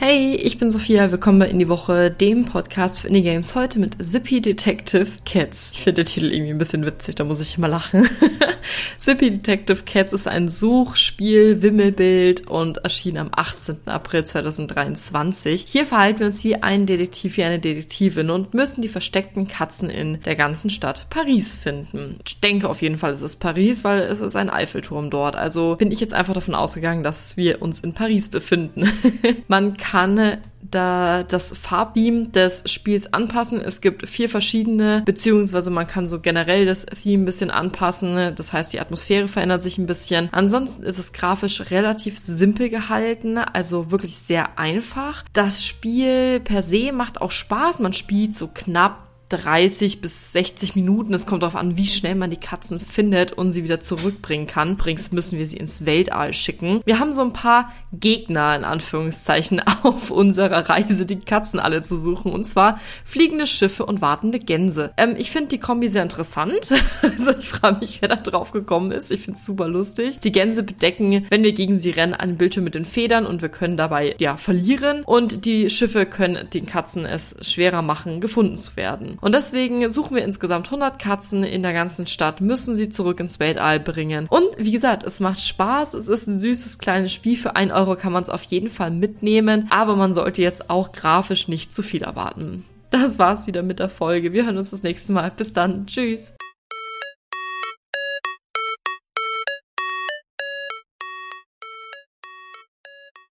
Hey, ich bin Sophia, willkommen bei In die Woche, dem Podcast für Indie Games. Heute mit Zippy Detective Cats. Ich finde den Titel irgendwie ein bisschen witzig, da muss ich immer lachen. Zippy Detective Cats ist ein Suchspiel, Wimmelbild und erschien am 18. April 2023. Hier verhalten wir uns wie ein Detektiv, wie eine Detektivin und müssen die versteckten Katzen in der ganzen Stadt Paris finden. Ich denke auf jeden Fall, es ist Paris, weil es ist ein Eiffelturm dort. Also bin ich jetzt einfach davon ausgegangen, dass wir uns in Paris befinden. Man kann kann da das Farbbeam des Spiels anpassen. Es gibt vier verschiedene, beziehungsweise man kann so generell das Theme ein bisschen anpassen. Das heißt, die Atmosphäre verändert sich ein bisschen. Ansonsten ist es grafisch relativ simpel gehalten, also wirklich sehr einfach. Das Spiel per se macht auch Spaß. Man spielt so knapp 30 bis 60 Minuten. Es kommt darauf an, wie schnell man die Katzen findet und sie wieder zurückbringen kann. Bringst müssen wir sie ins Weltall schicken. Wir haben so ein paar Gegner in Anführungszeichen auf unserer Reise, die Katzen alle zu suchen. Und zwar fliegende Schiffe und wartende Gänse. Ähm, ich finde die Kombi sehr interessant. also ich frage mich, wer da drauf gekommen ist. Ich finde es super lustig. Die Gänse bedecken, wenn wir gegen sie rennen, einen Bildschirm mit den Federn und wir können dabei ja verlieren. Und die Schiffe können den Katzen es schwerer machen, gefunden zu werden. Und deswegen suchen wir insgesamt 100 Katzen in der ganzen Stadt, müssen sie zurück ins Weltall bringen. Und wie gesagt, es macht Spaß. Es ist ein süßes kleines Spiel. Für 1 Euro kann man es auf jeden Fall mitnehmen. Aber man sollte jetzt auch grafisch nicht zu viel erwarten. Das war's wieder mit der Folge. Wir hören uns das nächste Mal. Bis dann. Tschüss.